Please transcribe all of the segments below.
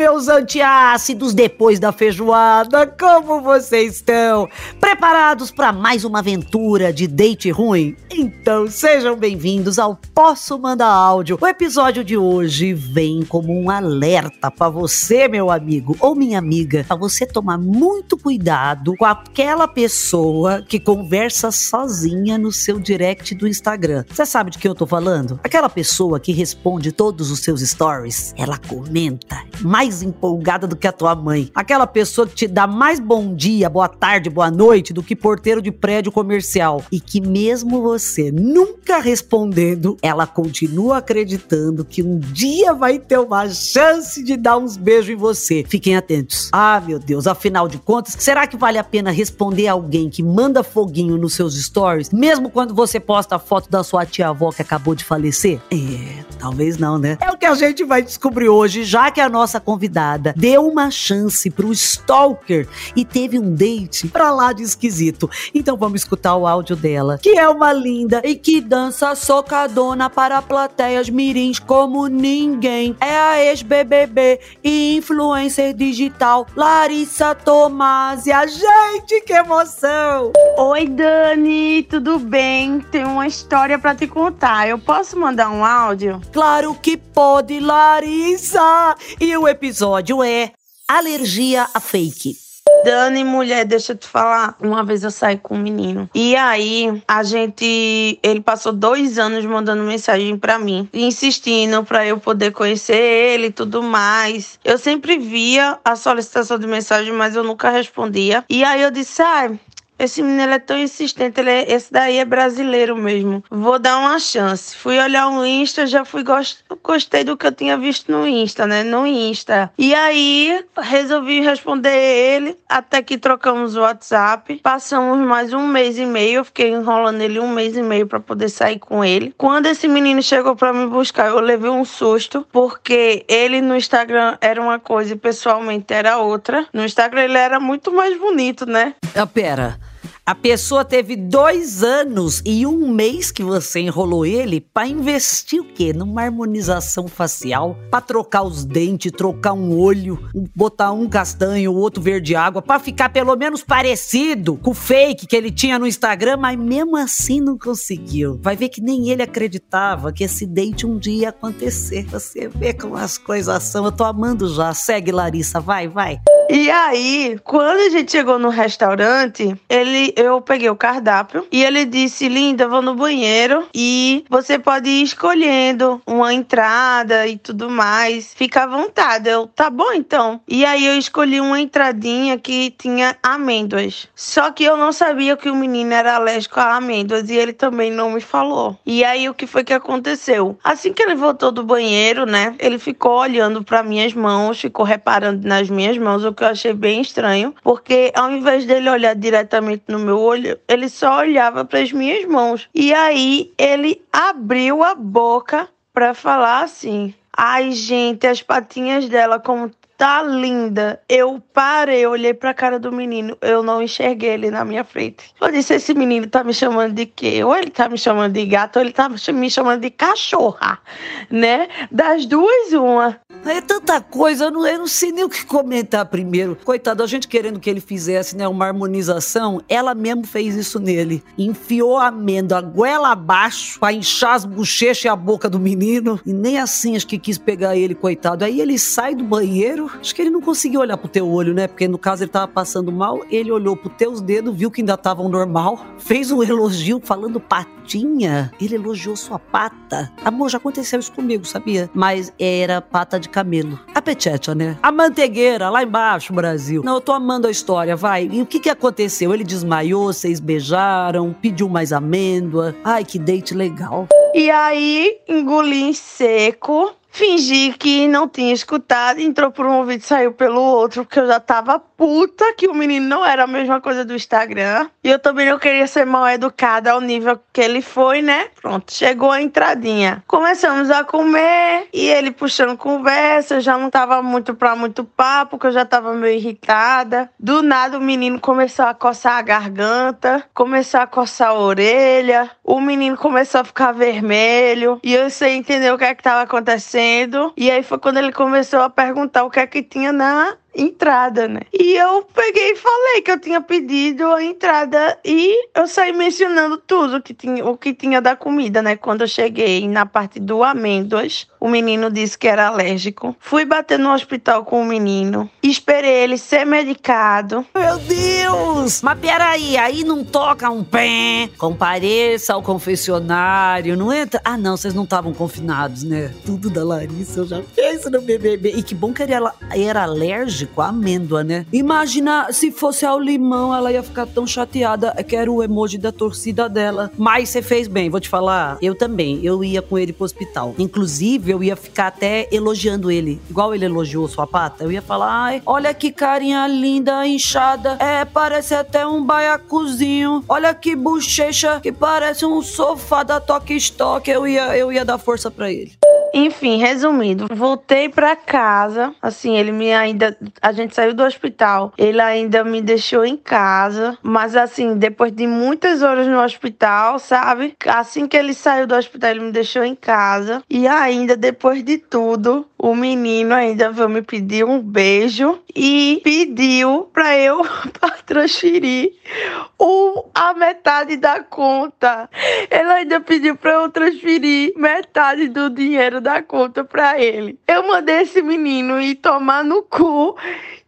Meus antiácidos depois da feijoada, como vocês estão? Preparados para mais uma aventura de date ruim? Então sejam bem-vindos ao Posso Mandar Áudio. O episódio de hoje vem como um alerta para você, meu amigo ou minha amiga, para você tomar muito cuidado com aquela pessoa que conversa sozinha no seu direct do Instagram. Você sabe de que eu tô falando? Aquela pessoa que responde todos os seus stories, ela comenta mais empolgada do que a tua mãe. Aquela pessoa que te dá mais bom dia, boa tarde, boa noite do que porteiro de prédio comercial. E que mesmo você nunca respondendo, ela continua acreditando que um dia vai ter uma chance de dar uns beijos em você. Fiquem atentos. Ah, meu Deus, afinal de contas, será que vale a pena responder alguém que manda foguinho nos seus stories, mesmo quando você posta a foto da sua tia-avó que acabou de falecer? É, talvez não, né? É o que a gente vai descobrir hoje, já que a nossa convidada deu uma chance pro stalker e teve um date pra lá de esquisito. Então vamos escutar o áudio dela, que é uma linda e que dança socadona para plateias mirins como ninguém. É a ex-BBB e influencer digital Larissa Tomásia. Gente, que emoção! Oi, Dani, tudo bem? Tenho uma história pra te contar. Eu posso mandar um áudio? Claro que pode, Larissa! E o episódio é Alergia a Fake. Dani, mulher, deixa eu te falar. Uma vez eu saí com um menino. E aí, a gente. Ele passou dois anos mandando mensagem pra mim, insistindo pra eu poder conhecer ele e tudo mais. Eu sempre via a solicitação de mensagem, mas eu nunca respondia. E aí eu disse, ah, esse menino é tão insistente, ele é, esse daí é brasileiro mesmo. Vou dar uma chance. Fui olhar o Insta, já fui gost, gostei do que eu tinha visto no Insta, né? No Insta. E aí resolvi responder ele, até que trocamos o WhatsApp. Passamos mais um mês e meio, eu fiquei enrolando ele um mês e meio para poder sair com ele. Quando esse menino chegou para me buscar, eu levei um susto, porque ele no Instagram era uma coisa e pessoalmente era outra. No Instagram ele era muito mais bonito, né? Ah, pera. A pessoa teve dois anos e um mês que você enrolou ele para investir o quê? Numa harmonização facial, para trocar os dentes, trocar um olho, botar um castanho, o outro verde água, para ficar pelo menos parecido com o fake que ele tinha no Instagram, mas mesmo assim não conseguiu. Vai ver que nem ele acreditava que esse date um dia ia acontecer. Você vê como as coisas são. Eu tô amando já. Segue, Larissa, vai, vai. E aí, quando a gente chegou no restaurante, ele, eu peguei o cardápio e ele disse: Linda, vou no banheiro e você pode ir escolhendo uma entrada e tudo mais. Fica à vontade. Eu, tá bom então. E aí eu escolhi uma entradinha que tinha amêndoas. Só que eu não sabia que o menino era alérgico a amêndoas e ele também não me falou. E aí o que foi que aconteceu? Assim que ele voltou do banheiro, né? Ele ficou olhando para minhas mãos, ficou reparando nas minhas mãos, o que eu achei bem estranho, porque ao invés dele olhar diretamente no meu olho, ele só olhava para as minhas mãos. E aí ele abriu a boca para falar assim: "Ai, gente, as patinhas dela como tá linda. Eu parei, olhei pra cara do menino, eu não enxerguei ele na minha frente. Eu disse: esse menino tá me chamando de quê? Ou ele tá me chamando de gato, ou ele tá me chamando de cachorra, né? Das duas, uma. É tanta coisa, eu não, eu não sei nem o que comentar primeiro. Coitado, a gente querendo que ele fizesse né, uma harmonização, ela mesmo fez isso nele. Enfiou a amêndoa goela abaixo pra inchar as bochechas e a boca do menino. E nem assim acho que quis pegar ele, coitado. Aí ele sai do banheiro, acho que ele não conseguiu olhar pro teu olho, né? Porque no caso ele tava passando mal, ele olhou pro teus dedos, viu que ainda estavam normal, fez um elogio falando patinha. Ele elogiou sua pata. Amor, já aconteceu isso comigo, sabia? Mas era pata de camelo. A pechecha, né? A mantegueira, lá embaixo, Brasil. Não, eu tô amando a história, vai. E o que que aconteceu? Ele desmaiou, vocês beijaram, pediu mais amêndoa. Ai, que date legal. E aí, engoli em seco. Fingi que não tinha escutado, entrou por um ouvido e saiu pelo outro, porque eu já tava puta que o menino não era a mesma coisa do Instagram. E eu também não queria ser mal educada ao nível que ele foi, né? Pronto, chegou a entradinha. Começamos a comer e ele puxando conversa, eu já não tava muito pra muito papo, porque eu já tava meio irritada. Do nada o menino começou a coçar a garganta, começou a coçar a orelha, o menino começou a ficar vermelho e eu sem entender o que é que tava acontecendo. E aí foi quando ele começou a perguntar o que é que tinha na entrada, né? E eu peguei e falei que eu tinha pedido a entrada e eu saí mencionando tudo que tinha, o que tinha da comida, né? Quando eu cheguei na parte do amêndoas, o menino disse que era alérgico. Fui bater no hospital com o menino, esperei ele ser medicado. Meu Deus! Mas peraí, aí não toca um pé. Compareça ao confessionário, não entra? Ah, não, vocês não estavam confinados, né? Tudo da Larissa, eu já fiz no BBB. E que bom que ele era, era alérgico à amêndoa, né? Imagina se fosse ao limão, ela ia ficar tão chateada. É que era o emoji da torcida dela. Mas você fez bem, vou te falar. Eu também, eu ia com ele pro hospital. Inclusive, eu ia ficar até elogiando ele. Igual ele elogiou sua pata. Eu ia falar, ai, olha que carinha linda, inchada. É, parece até um baiacuzinho. Olha que bochecha que parece um sofá da Toque Stock. Eu ia, eu ia dar força para ele. Enfim, resumindo, voltei para casa. Assim, ele me ainda. A gente saiu do hospital. Ele ainda me deixou em casa. Mas, assim, depois de muitas horas no hospital, sabe? Assim que ele saiu do hospital, ele me deixou em casa. E ainda, depois de tudo, o menino ainda veio me pedir um beijo e pediu para eu transferir o, a metade da conta. Ele ainda pediu para eu transferir metade do dinheiro da conta para ele. Eu mandei esse menino ir tomar no cu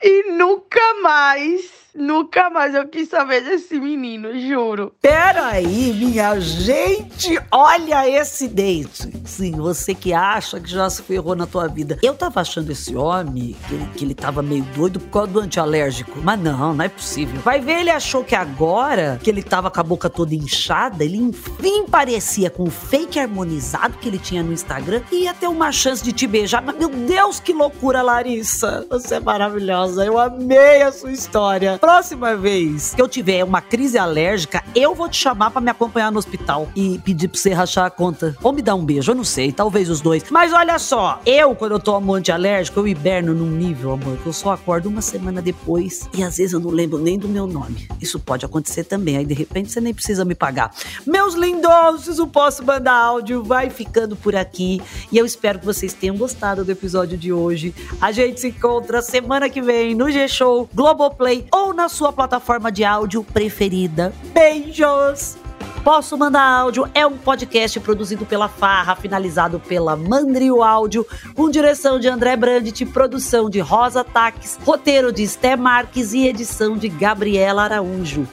e nunca mais Nunca mais eu quis saber desse menino, juro. Peraí, minha gente, olha esse date. Sim, você que acha que já se ferrou na tua vida. Eu tava achando esse homem, que ele, que ele tava meio doido por causa do antialérgico. Mas não, não é possível. Vai ver, ele achou que agora, que ele tava com a boca toda inchada, ele enfim parecia com o fake harmonizado que ele tinha no Instagram e ia ter uma chance de te beijar. Mas, meu Deus, que loucura, Larissa. Você é maravilhosa. Eu amei a sua história próxima vez que eu tiver uma crise alérgica, eu vou te chamar para me acompanhar no hospital e pedir pra você rachar a conta. Ou me dar um beijo, eu não sei, talvez os dois. Mas olha só, eu, quando eu tomo antialérgico, eu hiberno num nível, amor, que eu só acordo uma semana depois e às vezes eu não lembro nem do meu nome. Isso pode acontecer também, aí de repente você nem precisa me pagar. Meus lindosos, o Posso Mandar Áudio vai ficando por aqui e eu espero que vocês tenham gostado do episódio de hoje. A gente se encontra semana que vem no G-Show, Globoplay ou na sua plataforma de áudio preferida. Beijos! Posso Mandar Áudio é um podcast produzido pela Farra, finalizado pela Mandrio Áudio, com direção de André Brandt, produção de Rosa Taques, roteiro de Sté Marques e edição de Gabriela Araújo.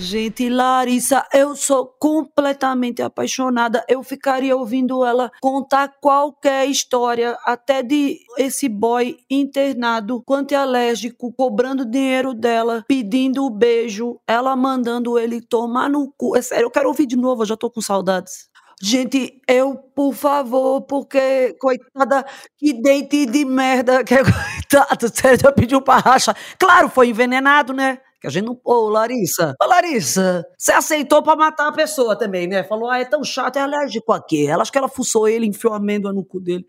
Gente, Larissa, eu sou completamente apaixonada. Eu ficaria ouvindo ela contar qualquer história, até de esse boy internado, quanto alérgico, cobrando dinheiro dela, pedindo o beijo, ela mandando ele tomar no cu. É sério, eu quero ouvir de novo, eu já tô com saudades. Gente, eu, por favor, porque, coitada, que dente de merda, que é coitado, sério, já pediu pra racha. Claro, foi envenenado, né? Que a gente não. Ô, Larissa. Ô, Larissa, você aceitou pra matar a pessoa também, né? Falou, ah, é tão chato, é alérgico a quê? Ela acho que ela fuçou ele, enfiou a amêndoa no cu dele.